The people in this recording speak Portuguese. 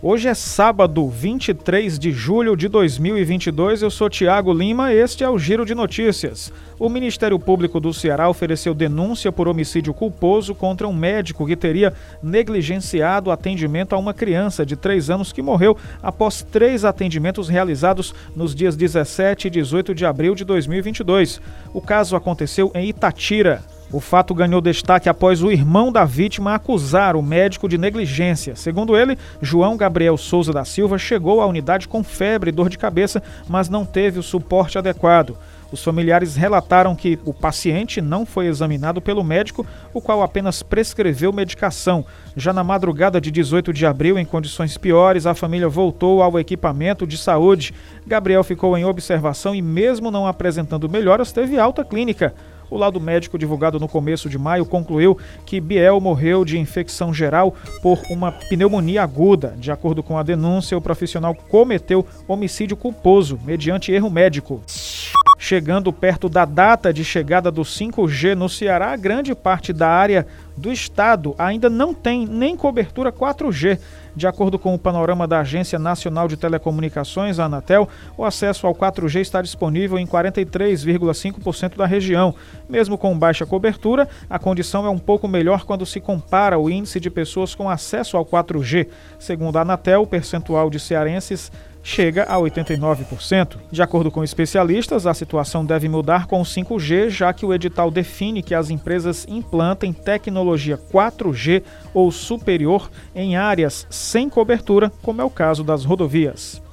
Hoje é sábado, 23 de julho de 2022. Eu sou Tiago Lima. Este é o Giro de Notícias. O Ministério Público do Ceará ofereceu denúncia por homicídio culposo contra um médico que teria negligenciado atendimento a uma criança de 3 anos que morreu após três atendimentos realizados nos dias 17 e 18 de abril de 2022. O caso aconteceu em Itatira. O fato ganhou destaque após o irmão da vítima acusar o médico de negligência. Segundo ele, João Gabriel Souza da Silva chegou à unidade com febre e dor de cabeça, mas não teve o suporte adequado. Os familiares relataram que o paciente não foi examinado pelo médico, o qual apenas prescreveu medicação. Já na madrugada de 18 de abril, em condições piores, a família voltou ao equipamento de saúde. Gabriel ficou em observação e, mesmo não apresentando melhoras, teve alta clínica. O laudo médico divulgado no começo de maio concluiu que Biel morreu de infecção geral por uma pneumonia aguda. De acordo com a denúncia, o profissional cometeu homicídio culposo mediante erro médico. Chegando perto da data de chegada do 5G no Ceará, grande parte da área do estado ainda não tem nem cobertura 4G. De acordo com o panorama da Agência Nacional de Telecomunicações, a Anatel, o acesso ao 4G está disponível em 43,5% da região. Mesmo com baixa cobertura, a condição é um pouco melhor quando se compara o índice de pessoas com acesso ao 4G. Segundo a Anatel, o percentual de cearenses chega a 89%. De acordo com especialistas, a situação deve mudar com o 5G, já que o edital define que as empresas implantem tecnologia 4G ou superior em áreas sem cobertura, como é o caso das rodovias.